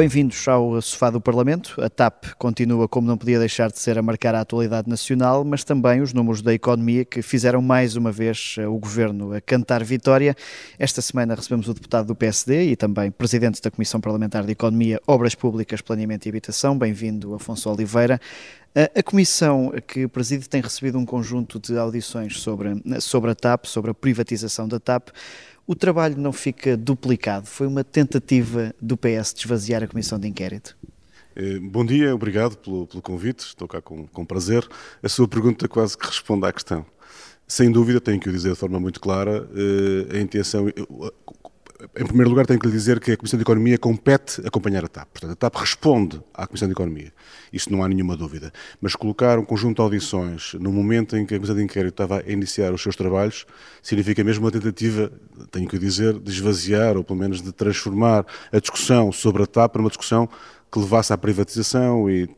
Bem-vindos ao Sofá do Parlamento. A TAP continua, como não podia deixar de ser, a marcar a atualidade nacional, mas também os números da economia que fizeram mais uma vez o governo a cantar vitória. Esta semana recebemos o deputado do PSD e também presidente da Comissão Parlamentar de Economia, Obras Públicas, Planeamento e Habitação. Bem-vindo, Afonso Oliveira. A Comissão que preside tem recebido um conjunto de audições sobre, sobre a TAP, sobre a privatização da TAP. O trabalho não fica duplicado? Foi uma tentativa do PS de esvaziar a comissão de inquérito? Eh, bom dia, obrigado pelo, pelo convite, estou cá com, com, prazer. A sua pergunta quase que responde à questão. Sem dúvida, tenho que o dizer de forma muito clara, eh, a intenção, em primeiro lugar, tenho que lhe dizer que a Comissão de Economia compete acompanhar a TAP. Portanto, a TAP responde à Comissão de Economia. Isso não há nenhuma dúvida. Mas colocar um conjunto de audições no momento em que a Comissão de Inquérito estava a iniciar os seus trabalhos significa mesmo uma tentativa, tenho que dizer, de esvaziar ou pelo menos de transformar a discussão sobre a TAP numa discussão que levasse à privatização e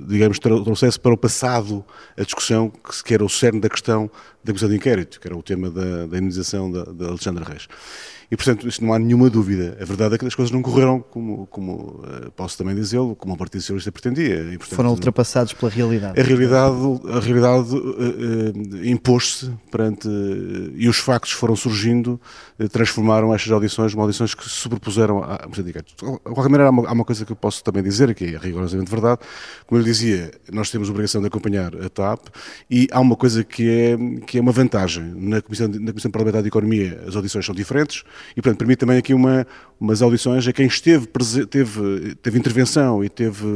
digamos, trouxesse para o passado a discussão que era o cerne da questão da Comissão de Inquérito, que era o tema da, da indenização da, da Alexandra Reis. E, portanto, isso não há nenhuma dúvida. A verdade é que as coisas não correram como, como uh, posso também dizê-lo, como o Partido Socialista pretendia. E, portanto, Foram ultrapassados pela realidade. A realidade, a realidade uh, uh, impôs-se perante. e os factos foram surgindo, transformaram estas audições em audições que se sobrepuseram à Comissão de Inquérito. De qualquer maneira, há uma, há uma, coisa que eu posso também dizer, que é rigorosamente verdade. Como eu lhe dizia, nós temos a obrigação de acompanhar a TAP e há uma coisa que é, que é uma vantagem. Na Comissão, na Comissão Parlamentar de Economia, as audições são diferentes e, portanto, permite também aqui uma, umas audições a quem esteve, teve, teve intervenção e teve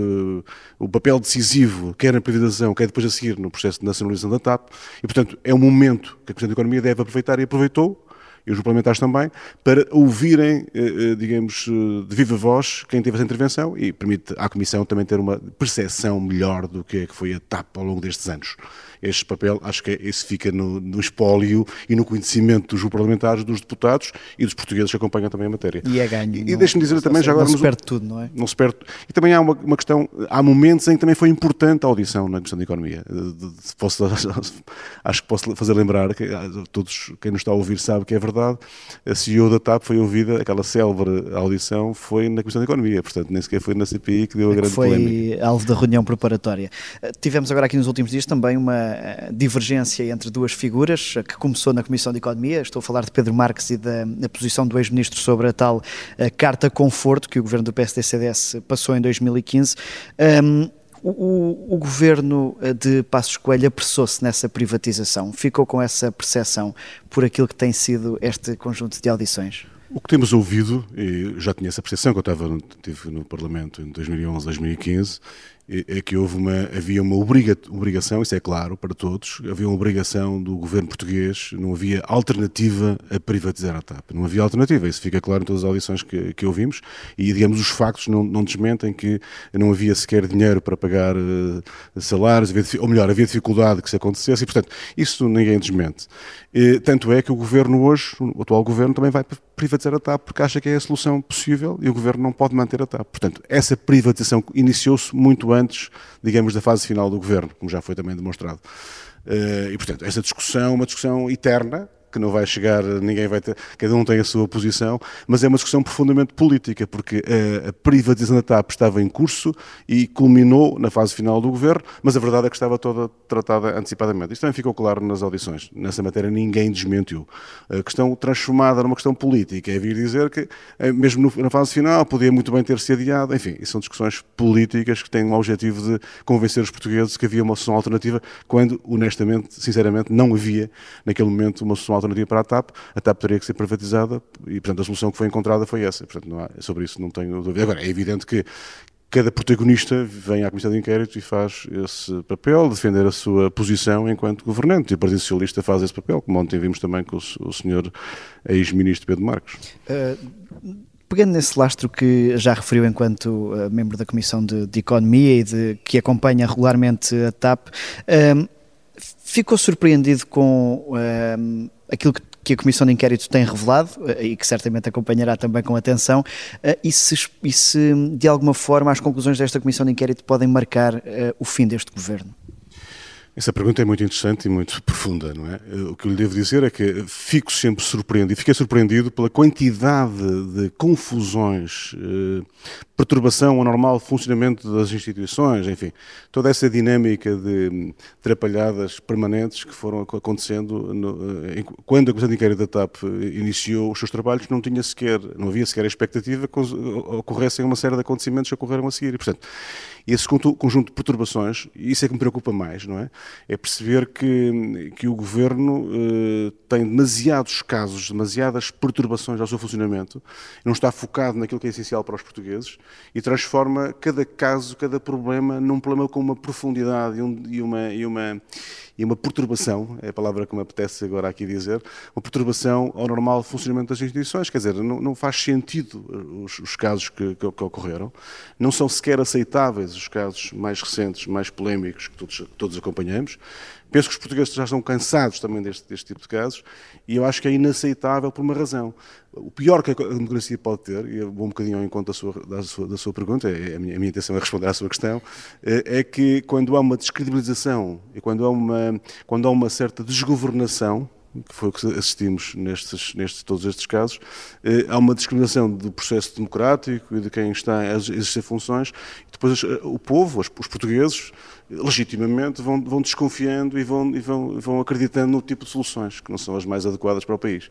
o papel decisivo, quer na privatização, quer depois a seguir no processo de nacionalização da TAP, e, portanto, é um momento que a Comissão de Economia deve aproveitar e aproveitou, e os parlamentares também, para ouvirem, eh, eh, digamos, de viva voz quem teve essa intervenção e permite à Comissão também ter uma percepção melhor do que é que foi a TAP ao longo destes anos este papel, acho que é, esse fica no, no espólio e no conhecimento dos parlamentares, dos deputados e dos portugueses que acompanham também a matéria. E é ganho. E, e deixe-me dizer também, já agora... Não se perde tudo, não é? Não se perde. E também há uma, uma questão, há momentos em que também foi importante a audição na Comissão de Economia. Posso, acho que posso fazer lembrar, que ah, todos, quem nos está a ouvir sabe que é verdade, a CEO da TAP foi ouvida, aquela célebre audição foi na Comissão de Economia, portanto nem sequer foi na CPI que deu a é grande foi polémica. Foi alvo da reunião preparatória. Tivemos agora aqui nos últimos dias também uma divergência entre duas figuras, que começou na Comissão de Economia, estou a falar de Pedro Marques e da, da posição do ex-ministro sobre a tal a Carta Conforto que o governo do PSD-CDS passou em 2015. Um, o, o, governo de Passos Coelho apressou-se nessa privatização, ficou com essa percepção por aquilo que tem sido este conjunto de audições? O que temos ouvido, e já tinha essa percepção que eu estava, estive no Parlamento em 2011, 2015, é que houve uma, havia uma obriga, obrigação, isso é claro para todos, havia uma obrigação do governo português, não havia alternativa a privatizar a TAP. Não havia alternativa, isso fica claro em todas as audições que, que ouvimos e, digamos, os factos não, não desmentem que não havia sequer dinheiro para pagar uh, salários, havia, ou melhor, havia dificuldade que isso acontecesse e, portanto, isso ninguém desmente. E, tanto é que o governo hoje, o atual governo, também vai privatizar a TAP porque acha que é a solução possível e o governo não pode manter a TAP. Portanto, essa privatização iniciou-se muito antes, digamos, da fase final do governo, como já foi também demonstrado. Eh, e, portanto, essa discussão é uma discussão eterna, que não vai chegar, ninguém vai ter, cada um tem a sua posição, mas é uma discussão profundamente política, porque a, privatização da TAP estava em curso e culminou na fase final do governo, mas a verdade é que estava toda tratada antecipadamente. Isto também ficou claro nas audições. Nessa matéria ninguém desmentiu. A questão transformada numa questão política é vir dizer que, eh, mesmo na fase final, podia muito bem ter se adiado. Enfim, são discussões políticas que têm o objetivo de convencer os portugueses que havia uma solução alternativa, quando, honestamente, sinceramente, não havia naquele momento uma solução alternativa para a TAP, a TAP teria que ser privatizada e, portanto, a solução que foi encontrada foi essa. Portanto, não há, sobre isso não tenho dúvida. Agora, é evidente que cada protagonista vem à Comissão de Inquérito e faz esse papel, defender a sua posição enquanto governante. E o Partido Socialista faz esse papel, como ontem vimos também com o, o senhor ex-ministro Pedro Marcos. Uh, pegando nesse lastro que já referiu enquanto uh, membro da Comissão de, de, Economia e de, que acompanha regularmente a TAP, uh, ficou surpreendido com aquilo que que a Comissão de Inquérito tem revelado eh, e que certamente acompanhará também com atenção, eh, e se, e se de alguma forma as conclusões desta Comissão de Inquérito podem marcar eh, o fim deste governo? Essa pergunta é muito interessante e muito profunda, não é? O que eu lhe devo dizer é que fico sempre surpreendido, fiquei surpreendido pela quantidade de confusões, eh, perturbação ao normal funcionamento das instituições, enfim, toda essa dinâmica de atrapalhadas permanentes que foram acontecendo no, eh, quando a Comissão de Inquérito da TAP iniciou os seus trabalhos, não tinha sequer, não havia sequer a expectativa que ocorressem uma série de acontecimentos que ocorreram a seguir. E, portanto, esse conjunto de perturbações, isso é que me preocupa mais, não é? É perceber que, que o governo eh, tem demasiados casos, demasiadas perturbações ao seu funcionamento, não está focado naquilo que é essencial para os portugueses e transforma cada caso, cada problema, num problema com uma profundidade e, um, e uma. E uma e uma perturbação, é a palavra que me apetece agora aqui dizer, uma perturbação ao normal funcionamento das instituições. Quer dizer, não, não faz sentido os, os casos que, que, que, ocorreram, não são sequer aceitáveis os casos mais recentes, mais polémicos que todos, todos acompanhamos. Penso que os portugueses já estão cansados também deste, deste, tipo de casos e eu acho que é inaceitável por uma razão. O pior que a democracia pode ter, e vou um bocadinho ao encontro da sua, da sua, da sua pergunta, é, a, minha, a minha intenção é responder à sua questão, é, é que quando há uma descredibilização e quando há uma, quando há uma certa desgovernação, que foi o que assistimos nestes, nestes, todos estes casos, eh, há uma discriminação do processo democrático e de quem está a exercer funções, e depois eh, o povo, os, os portugueses, legitimamente vão, vão desconfiando e vão, e vão, vão acreditando no tipo de soluções que não são as mais adequadas para o país.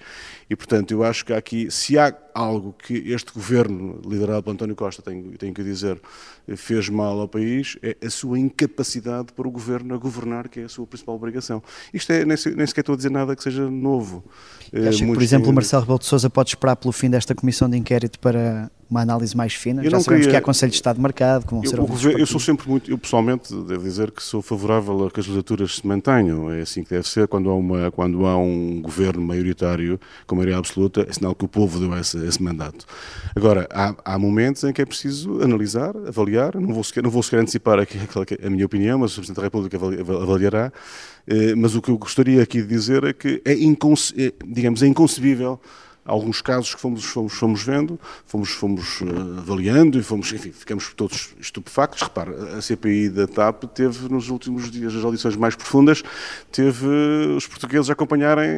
E, portanto, eu acho que há aqui, se há algo que este governo, liderado por António Costa, tenho, tenho que dizer, fez mal ao país, é a sua incapacidade para o governo a governar, que é a sua principal obrigação. Isto é, nem, nem sequer estou a dizer nada que seja novo. Acho que, por exemplo, o Marcelo Rebelo de Sousa pode esperar pelo fim desta comissão de inquérito para uma análise mais fina? Eu Já sabemos queria... que há Conselho de Estado marcado, que vão eu, ser governo, Eu sou sempre muito, eu pessoalmente devo dizer que sou favorável a que as legislaturas se mantenham, é assim que deve ser, quando há, uma, quando há um governo maioritário com maioria absoluta, é sinal que o povo deu esse, esse mandato. Agora, há, há, momentos em que é preciso analisar, avaliar, não vou sequer, não vou sequer antecipar aqui a minha opinião, mas o Presidente da República avaliará, eh, mas o que eu gostaria aqui de dizer é que é, é digamos, é inconcebível alguns casos que fomos, fomos, fomos vendo, fomos, fomos uh, avaliando e fomos, enfim, ficamos todos estupefactos. Repare, a CPI da TAP teve nos últimos dias, as audições mais profundas, teve os portugueses acompanharem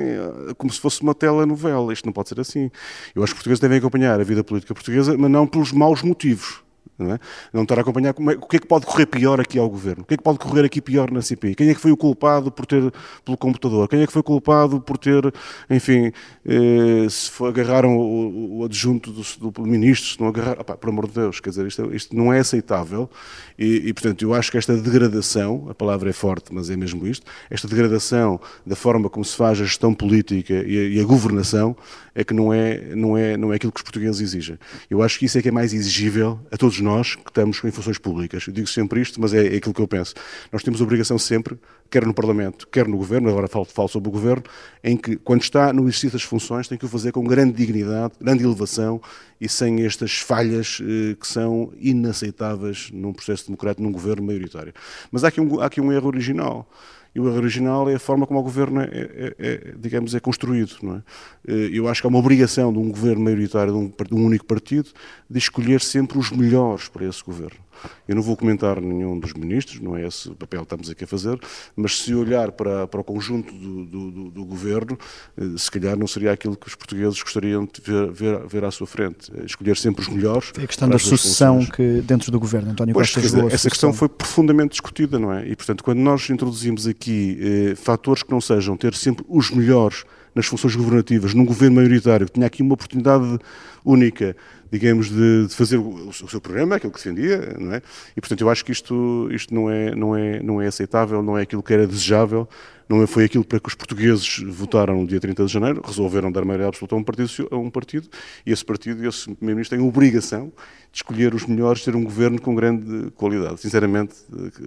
uh, como se fosse uma telenovela. Isto não pode ser assim. Eu acho que os portugueses devem acompanhar a vida política portuguesa, mas não pelos maus motivos não, é? não estar a acompanhar é, o que é que pode correr pior aqui ao governo, o que é que pode correr aqui pior na CPI, quem é que foi o culpado por ter pelo computador, quem é que foi culpado por ter, enfim, eh, se agarraram o, o adjunto do, do, ministro, se não agarraram, opá, por amor de Deus, quer dizer, isto, isto não é aceitável e, e, portanto, eu acho que esta degradação, a palavra é forte, mas é mesmo isto, esta degradação da forma como se faz a gestão política e a, e a governação é que não é, não, é, não é aquilo que os portugueses exigem. Eu acho que isso é que é mais exigível a todos nós que estamos em funções públicas. Eu digo sempre isto, mas é, é aquilo que eu penso. Nós temos obrigação sempre, quer no Parlamento, quer no Governo, agora falo, falo sobre o Governo, em que, quando está no exercício das funções, tem que o fazer com grande dignidade, grande elevação e sem estas falhas eh, que são inaceitáveis num processo democrático, num governo maioritário. Mas há aqui um, há aqui um erro original e o original é a forma como o governo é, é, é, digamos, é construído. Não é? Eh, eu acho que há uma obrigação de um governo maioritário, de um, de um único partido, de escolher sempre os melhores para esse governo. Eu não vou comentar nenhum dos ministros, não é esse o papel que estamos aqui a fazer, mas se olhar para, para o conjunto do, do, do, governo, eh, se calhar não seria aquilo que os portugueses gostariam de ver, ver, ver à sua frente. É escolher sempre os melhores. É a questão da sucessão que dentro do governo, António pois, Costa dizer, Essa questão foi profundamente discutida, não é? E, portanto, quando nós introduzimos aqui eh, fatores que não sejam ter sempre os melhores nas funções governativas, num governo maioritário, que tinha aqui uma oportunidade única, digamos, de, de fazer o, o, seu programa, aquilo que defendia, não é? E, portanto, eu acho que isto, isto não, é, não, é, não é aceitável, não é aquilo que era desejável, não é, foi aquilo para que os portugueses votaram no dia 30 de janeiro, resolveram dar maioria absoluta a um partido, a um partido e esse partido e esse primeiro-ministro têm obrigação de escolher os melhores, ter um governo com grande qualidade. Sinceramente,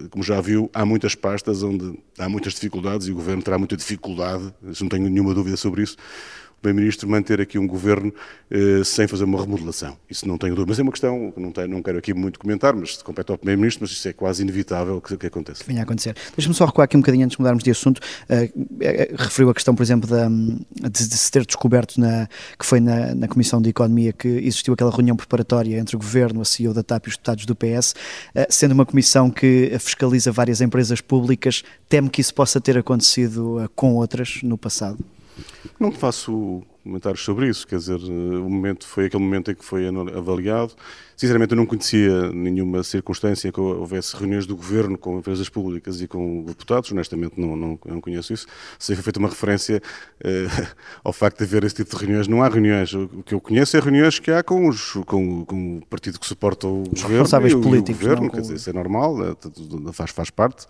como já viu, há muitas pastas onde há muitas dificuldades e o governo terá muita dificuldade, não tenho nenhuma dúvida sobre isso, Primeiro-Ministro manter aqui um governo eh, sem fazer uma remodelação. Isso não tenho dúvida. Mas é uma questão que não, tenho, não quero aqui muito comentar, mas compete ao Primeiro-Ministro, mas isso é quase inevitável que, que aconteça. Que venha a acontecer. Deixa-me só recuar aqui um bocadinho antes de mudarmos de assunto. Uh, referiu a questão, por exemplo, da, de, de, se ter descoberto na, que foi na, na Comissão de Economia que existiu aquela reunião preparatória entre o Governo, a CEO da TAP e os deputados do PS, uh, sendo uma comissão que fiscaliza várias empresas públicas, teme que isso possa ter acontecido uh, com outras no passado? Não faço comentários sobre isso, quer dizer, eh, o momento foi aquele momento em que foi avaliado. Sinceramente, eu não conhecia nenhuma circunstância que houvesse reuniões do governo com empresas públicas e com deputados, honestamente não, não, não conheço isso. Se foi feita uma referência eh, ao facto de haver esse tipo de reuniões. Não há reuniões. O que eu conheço é reuniões que há com, os, com, com o partido que suporta o os governo. Responsáveis e o, políticos. E o governo, quer dizer, isso é normal, é, faz, faz parte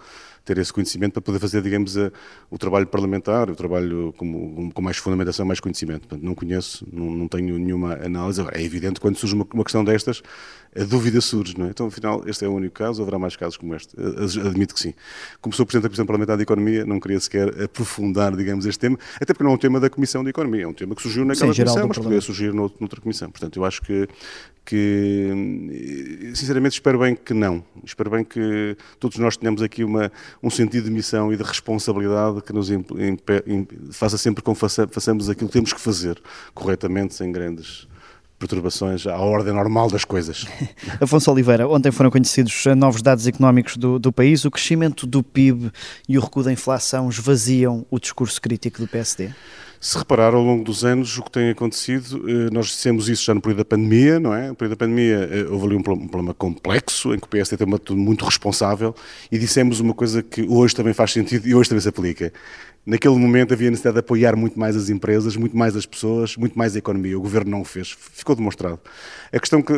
ter esse conhecimento para poder fazer, digamos, a, o trabalho parlamentar, o trabalho com, com mais fundamentação, mais conhecimento. Portanto, não conheço, não, não tenho nenhuma análise. Agora, é evidente quando surge uma, uma, questão destas, a dúvida surge, não é? Então, afinal, este é o único caso, haverá mais casos como este. Admito que sim. Como sou Presidente da Comissão Parlamentar de Economia, não queria sequer aprofundar, digamos, este tema, até porque não é um tema da Comissão de Economia, é um tema que surgiu naquela sim, comissão, mas poderia surgir noutra comissão. Portanto, eu acho que que sinceramente espero bem que não. Espero bem que todos nós tenhamos aqui uma, um sentido de missão e de responsabilidade que nos faça sempre com façamos aquilo que temos que fazer corretamente, sem grandes perturbações à ordem normal das coisas. Afonso Oliveira, ontem foram conhecidos novos dados económicos do, do país. O crescimento do PIB e o recuo da inflação esvaziam o discurso crítico do PSD? Se reparar ao longo dos anos o que tem acontecido, eh, nós dissemos isso já no período da pandemia, não é? No período da pandemia eh, houve ali um problema complexo em que o PSD tem uma muito responsável e dissemos uma coisa que hoje também faz sentido e hoje também se aplica. Naquele momento havia necessidade de apoiar muito mais as empresas, muito mais as pessoas, muito mais a economia. O governo não o fez, ficou demonstrado. A questão que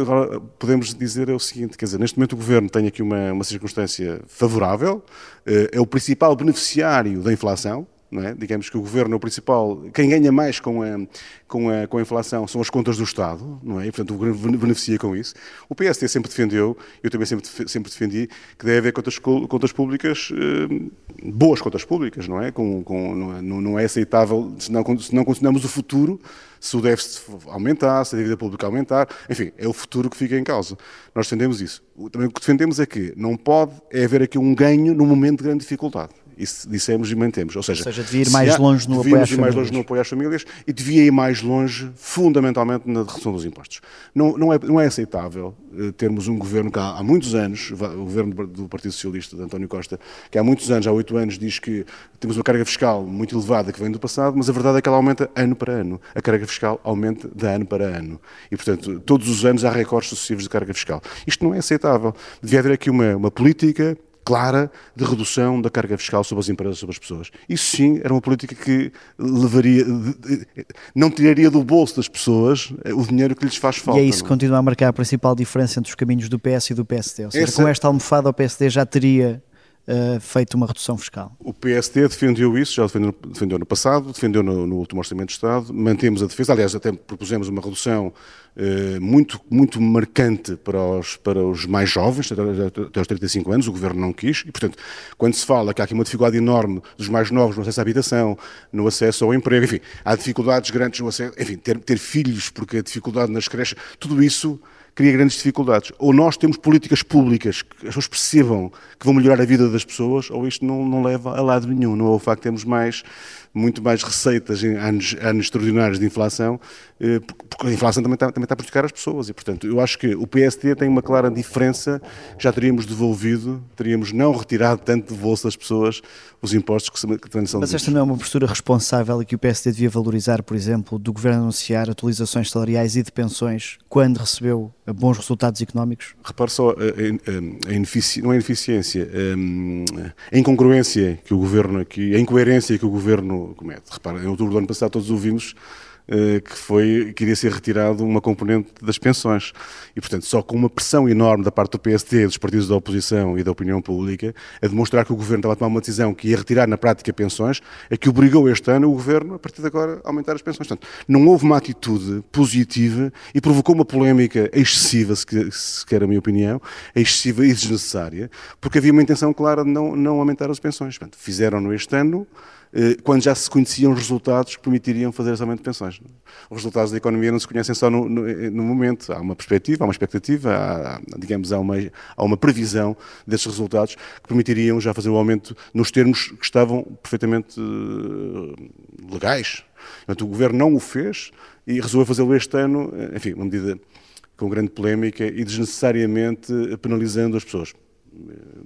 podemos dizer é o seguinte: quer dizer, neste momento o governo tem aqui uma, uma circunstância favorável, eh, é o principal beneficiário da inflação, é? Digamos que o governo o principal, quem ganha mais com a, com a, com a inflação são as contas do Estado, não é? E, portanto, o governo beneficia com isso. O PSD sempre defendeu, eu também sempre, sempre defendi, que deve haver contas, contas públicas, eh, boas contas públicas, não é? Com, com, não, é não é aceitável, se não, se não consideramos o futuro, se o déficit aumentar, se a dívida pública aumentar, enfim, é o futuro que fica em causa. Nós defendemos isso. Também o que defendemos é que não pode é haver aqui um ganho num momento de grande dificuldade. Isso dissemos e mantemos. Ou seja, Ou seja devia ir mais longe no apoio às ir mais longe no apoio às famílias e devia ir mais longe, fundamentalmente, na redução dos impostos. Não, não, é, não é aceitável uh, termos um governo que há, há, muitos anos, o governo do Partido Socialista, de António Costa, que há muitos anos, há oito anos, diz que temos uma carga fiscal muito elevada que vem do passado, mas a verdade é que ela aumenta ano para ano. A carga fiscal aumenta de ano para ano. E, portanto, todos os anos há recordes sucessivos de carga fiscal. Isto não é aceitável. Devia haver aqui uma, uma política clara de redução da carga fiscal sobre as empresas, sobre as pessoas. Isso sim era uma política que levaria, não tiraria do bolso das pessoas eh, o dinheiro que lhes faz falta. E é isso que continua a marcar a principal diferença entre os caminhos do PS e do PSD. Ou seja, Essa... com esta almofada o PSD já teria uh, feito uma redução fiscal. O PSD defendeu isso, já defendeu, defendeu no passado, defendeu no, no, último Orçamento de Estado, mantemos a defesa, aliás, até propusemos uma redução uh, muito, muito marcante para os, para os mais jovens, até, até aos 35 anos, o Governo não quis, e, portanto, quando se fala que há aqui uma dificuldade enorme dos mais novos no acesso à habitação, no acesso ao emprego, enfim, há dificuldades grandes no acesso, enfim, ter, ter filhos, porque a dificuldade nas creches, tudo isso cria grandes dificuldades. Ou nós temos políticas públicas que as pessoas percebam que vão melhorar a vida das pessoas, ou isto não, não leva a lado nenhum. Não é o facto de termos mais muito mais receitas em anos, anos extraordinários de inflação, eh, porque a inflação também está, também está a prejudicar as pessoas. E, portanto, eu acho que o PSD tem uma clara diferença. Já teríamos devolvido, teríamos não retirado tanto do bolso das pessoas os impostos que, que também são Mas esta não é uma postura responsável e que o PSD devia valorizar, por exemplo, do Governo anunciar atualizações salariais e de pensões quando recebeu bons resultados económicos? Repare só, a, a, a inefici... não é ineficiência, a, a incongruência que o Governo aqui, a incoerência que o Governo comete. Repara, em outubro do ano passado todos ouvimos uh, que foi que iria ser retirado uma componente das pensões. E, portanto, só com uma pressão enorme da parte do PSD, dos partidos da oposição e da opinião pública, a demonstrar que o Governo estava a tomar uma decisão que ia retirar na prática pensões, é que obrigou este ano o Governo, a partir de agora, a aumentar as pensões. Portanto, não houve uma atitude positiva e provocou uma polémica excessiva, se quer a minha opinião, excessiva e desnecessária, porque havia uma intenção clara de não, não aumentar as pensões. Portanto, fizeram-no este ano, eh, quando já se conheciam os resultados que permitiriam fazer esse aumento de pensões. Os resultados da economia não se conhecem só no, no, no momento, há uma perspectiva, há uma expectativa, há, digamos, há uma, há uma previsão desses resultados que permitiriam já fazer o aumento nos termos que estavam perfeitamente uh, legais. Portanto, o Governo não o fez e resolveu fazê-lo este ano, eh, enfim, uma medida com grande polémica e desnecessariamente penalizando as pessoas.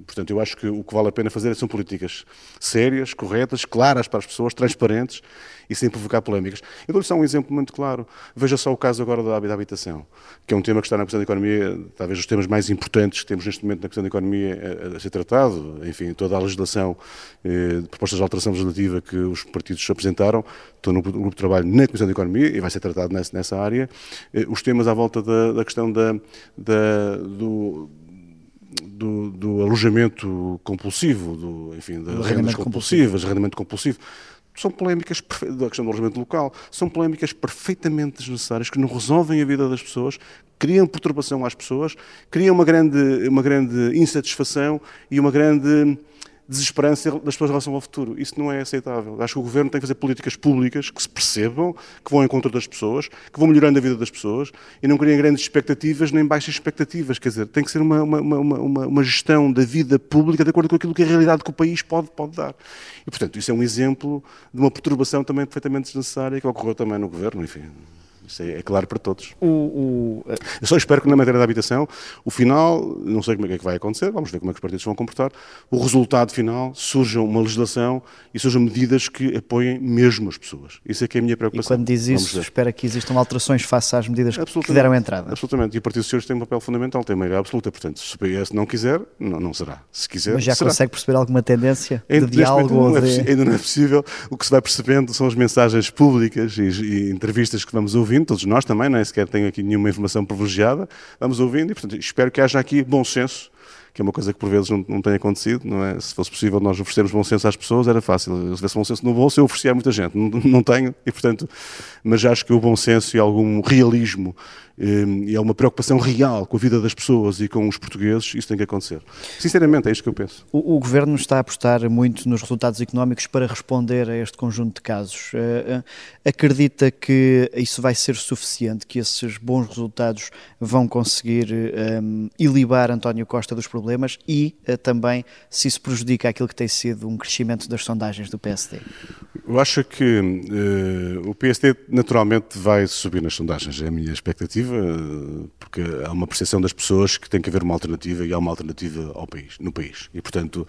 Portanto, eu acho que o que vale a pena fazer são políticas sérias, corretas, claras para as pessoas, transparentes e sem provocar polémicas. Eu dou-lhe só um exemplo muito claro. Veja só o caso agora da habitação, que é um tema que está na questão da economia, talvez os temas mais importantes que temos neste momento na questão da economia a, a ser tratado. Enfim, toda a legislação, eh, propostas de alteração legislativa que os partidos apresentaram, estou no grupo de trabalho na Comissão da Economia e vai ser tratado nessa, nessa área. Eh, os temas à volta da, da questão da, da do do, do alojamento compulsivo, do, enfim, de rendas compulsivas, arrendamento compulsivo, são polémicas da questão do alojamento local, são polémicas perfeitamente desnecessárias que não resolvem a vida das pessoas, criam perturbação às pessoas, criam uma grande, uma grande insatisfação e uma grande desesperança das pessoas em relação ao futuro. Isso não é aceitável. Acho que o governo tem que fazer políticas públicas que se percebam, que vão ao encontro das pessoas, que vão melhorando a vida das pessoas e não criem grandes expectativas nem baixas expectativas. Quer dizer, tem que ser uma, uma, uma, uma, gestão da vida pública de acordo com aquilo que a realidade que o país pode, pode dar. E, portanto, isso é um exemplo de uma perturbação também perfeitamente desnecessária que ocorreu também no governo, enfim. Isso é, é claro para todos. O, o... Eu só espero que na matéria da habitação, o final, não sei como é que é vai acontecer, vamos ver como é que os partidos vão comportar, o resultado final surja uma legislação e surjam medidas que apoiem mesmo as pessoas. Isso é que é a minha preocupação. E quando diz isso, espera que existam alterações face às medidas que deram entrada. Absolutamente. E o Partido Socialista tem um papel fundamental, tem maioria absoluta. Portanto, se o PS não quiser, não, não será. Se quiser, Mas já será. consegue perceber alguma tendência de diálogo? Não é de... ainda não é possível. O que se vai percebendo são as mensagens públicas e, e entrevistas que vamos ouvindo, todos nós também, nem sequer tenho aqui nenhuma informação privilegiada, vamos ouvindo e, portanto, espero que haja aqui bom senso que é uma coisa que por vezes não, não tem acontecido, não é? Se fosse possível nós oferecermos bom senso às pessoas, era fácil. Se tivesse bom senso no bolso, eu oferecia a muita gente. Não, não tenho, e portanto, mas acho que o bom senso e algum realismo Hum, e uma preocupação real com a vida das pessoas e com os portugueses, isso tem que acontecer. Sinceramente, é isto que eu penso. O, o Governo está a apostar muito nos resultados económicos para responder a este conjunto de casos. Uh, acredita que isso vai ser suficiente, que esses bons resultados vão conseguir um, ilibar António Costa dos problemas e uh, também se isso prejudica aquilo que tem sido um crescimento das sondagens do PSD? Eu acho que uh, o PSD naturalmente vai subir nas sondagens, é a minha expectativa, porque há uma percepção das pessoas que tem que haver uma alternativa e há uma alternativa ao país, no país. E, portanto,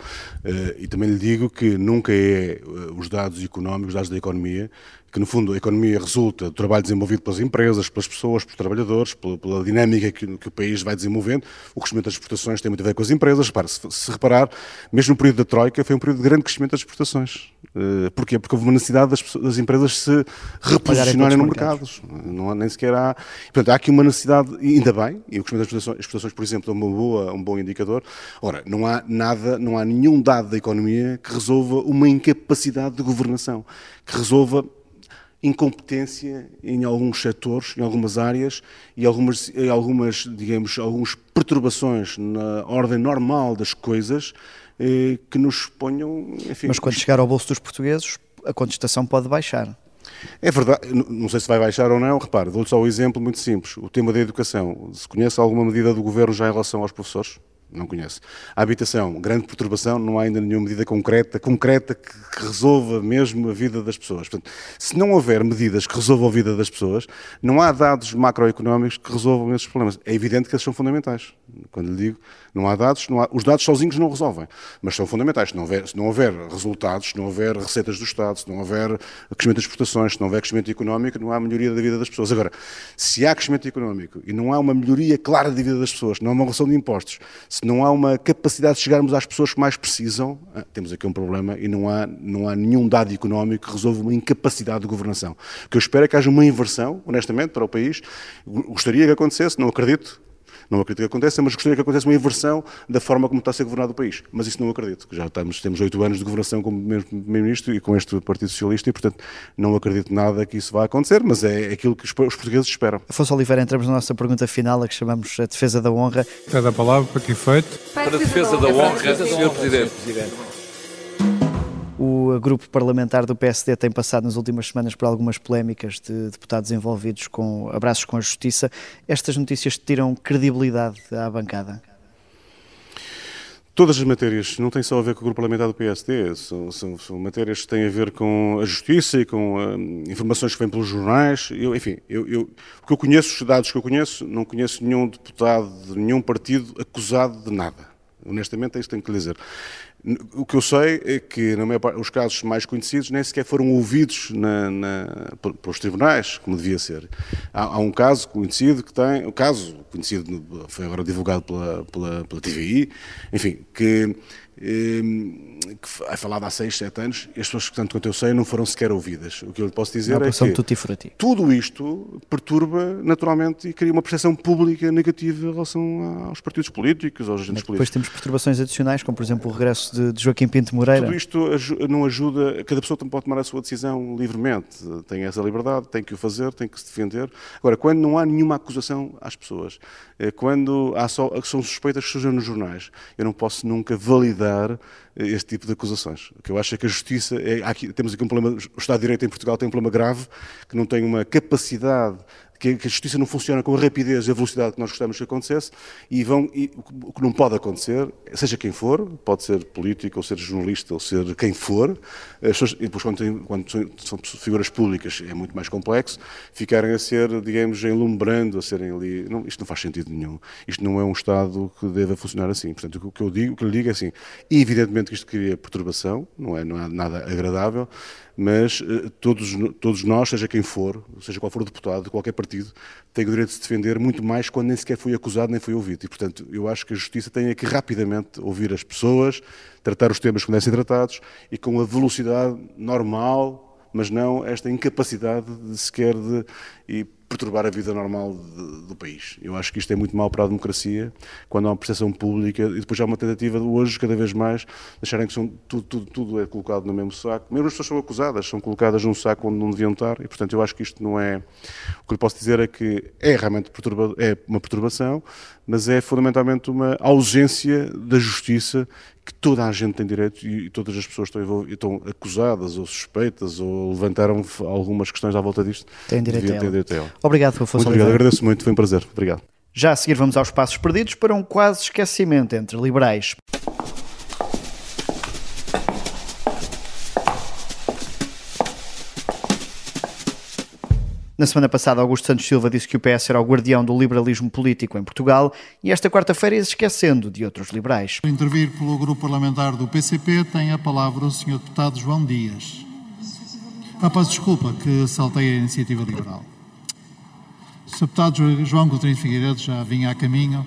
e também lhe digo que nunca é os dados económicos, os dados da economia, que no fundo a economia resulta do trabalho desenvolvido pelas empresas, pelas pessoas, pelos trabalhadores, pela, pela dinâmica que, que, o país vai desenvolvendo. O crescimento das exportações tem muito a ver com as empresas. Repare, se, se reparar, mesmo no período da Troika, foi um período de grande crescimento das exportações. Uh, porquê? Porque houve uma necessidade das, das empresas se reposicionarem no mercado. Não há, nem sequer há. Portanto, há aqui uma necessidade, ainda bem, e o crescimento das exportações, exportações por exemplo, é uma boa, um bom indicador. Ora, não há nada, não há nenhum dado da economia que resolva uma incapacidade de governação, que resolva incompetência em alguns setores, em algumas áreas e algumas, algumas digamos, algumas perturbações na ordem normal das coisas eh, que nos ponham. Enfim, Mas quando chegar ao bolso dos portugueses, a contestação pode baixar. É verdade, não sei se vai baixar ou não, repare, dou-lhe só um exemplo muito simples, o tema da educação. Se conhece alguma medida do Governo já em relação aos professores? Não conhece. A habitação, grande perturbação, não há ainda nenhuma medida concreta, concreta que, que, resolva mesmo a vida das pessoas. Portanto, se não houver medidas que resolvam a vida das pessoas, não há dados macroeconómicos que resolvam esses problemas. É evidente que eles são fundamentais. Quando lhe digo, não há dados, não há, os dados sozinhos não resolvem, mas são fundamentais. Se não, houver, se não houver resultados, se não houver receitas do Estado, se não houver crescimento das exportações, se não houver crescimento económico, não há melhoria da vida das pessoas. Agora, se há crescimento económico e não há uma melhoria clara da vida das pessoas, não há uma redução de impostos, se não há uma capacidade de chegarmos às pessoas que mais precisam, ah, temos aqui um problema e não há, não há nenhum dado económico que resolva uma incapacidade de governação. O que eu espero é que haja uma inversão, honestamente, para o país. Gostaria que acontecesse, não acredito, não acredito que aconteça, mas gostaria que acontecesse uma inversão da forma como está a ser governado o país. Mas isso não acredito, já estamos, temos oito anos de governação como Primeiro-Ministro e com este Partido Socialista e, portanto, não acredito nada que isso vá acontecer, mas é aquilo que os portugueses esperam. Afonso Oliveira, entramos na nossa pergunta final, a que chamamos a defesa da honra. Cada palavra para que efeito? Para a defesa da honra, Sr. Presidente. O grupo parlamentar do PSD tem passado nas últimas semanas por algumas polémicas de deputados envolvidos com abraços com a justiça. Estas notícias tiram credibilidade à bancada? Todas as matérias não têm só a ver com o grupo parlamentar do PSD, são, são, são matérias que têm a ver com a justiça e com uh, informações que vêm pelos jornais. Eu, enfim, eu, eu, o que eu conheço, os dados que eu conheço, não conheço nenhum deputado de nenhum partido acusado de nada. Honestamente, é isso que tenho que lhe dizer. O que eu sei é que, na maior parte, os casos mais conhecidos nem sequer foram ouvidos na, na, pelos tribunais, como devia ser. Há, há, um caso conhecido que tem, o caso conhecido, foi agora divulgado pela, pela, pela TVI, enfim, que Ehm, que é falado há 6, 7 anos, e as pessoas, tanto quanto eu sei, não foram sequer ouvidas. O que eu lhe posso dizer é que tudo isto perturba naturalmente e cria uma percepção pública negativa em relação aos partidos políticos, aos agentes políticos. Depois temos perturbações adicionais, como por exemplo o regresso de, de Joaquim Pinto Moreira. Tudo isto não ajuda, cada pessoa também pode tomar a sua decisão livremente, tem essa liberdade, tem que o fazer, tem que se defender. Agora, quando não há nenhuma acusação às pessoas, eh, quando há só, são suspeitas que surgem nos jornais, eu não posso nunca validar este tipo de acusações. O que eu acho é que a justiça, é, aqui, temos aqui um problema, o Estado de Direito em Portugal tem um problema grave, que não tem uma capacidade que, a justiça não funciona com a rapidez e a velocidade que nós gostamos que acontecesse e, vão, e o que não pode acontecer, seja quem for, pode ser político, ou ser jornalista, ou ser quem for, pessoas, e depois quando, tem, quando, são figuras públicas é muito mais complexo, ficarem a ser, digamos, enlumbrando, a serem ali, não, isto não faz sentido nenhum. Isto não é um Estado que deva funcionar assim. Portanto, o que eu digo, o que lhe digo é assim, evidentemente que isto cria perturbação, não é, não é nada agradável, mas uh, todos, todos nós, seja quem for, seja qual for o deputado de qualquer partido, tem o direito de se defender muito mais quando nem sequer foi acusado nem foi ouvido. E, portanto, eu acho que a Justiça tem que rapidamente ouvir as pessoas, tratar os temas que devem ser tratados e com a velocidade normal, mas não esta incapacidade de sequer de, e perturbar a vida normal de, do país. Eu acho que isto é muito mal para a democracia, quando há uma percepção pública e depois há uma tentativa de hoje, cada vez mais, deixarem que são, tudo, tudo, tudo, é colocado no mesmo saco. Mesmo as pessoas são acusadas, são colocadas num saco onde não deviam estar e, portanto, eu acho que isto não é... O que lhe posso dizer é que é realmente é uma perturbação, mas é fundamentalmente uma ausência da justiça que toda a gente tem direito e, todas as pessoas estão, estão acusadas ou suspeitas ou levantaram algumas questões à volta disto. Têm direito, a ela. direito a ela. Obrigado, Afonso Muito obrigado, agradeço muito, foi um prazer. Obrigado. Já a seguir vamos aos passos perdidos para um quase esquecimento entre liberais. Na semana passada, Augusto Santos Silva disse que o PS era o guardião do liberalismo político em Portugal e esta quarta-feira ia esquecendo de outros liberais. Intervir pelo grupo parlamentar do PCP tem a palavra o Sr. Deputado João Dias. Ah, peço desculpa que saltei a iniciativa liberal. Sr. Deputado João Coutinho Figueiredo já vinha a caminho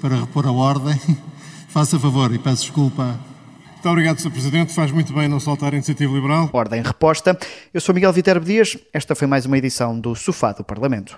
para repor a ordem. Faça favor e peço desculpa muito obrigado, Sr. Presidente. Faz muito bem não soltar a iniciativa liberal. Ordem reposta. Eu sou Miguel Viterbo Dias. Esta foi mais uma edição do Sofá do Parlamento.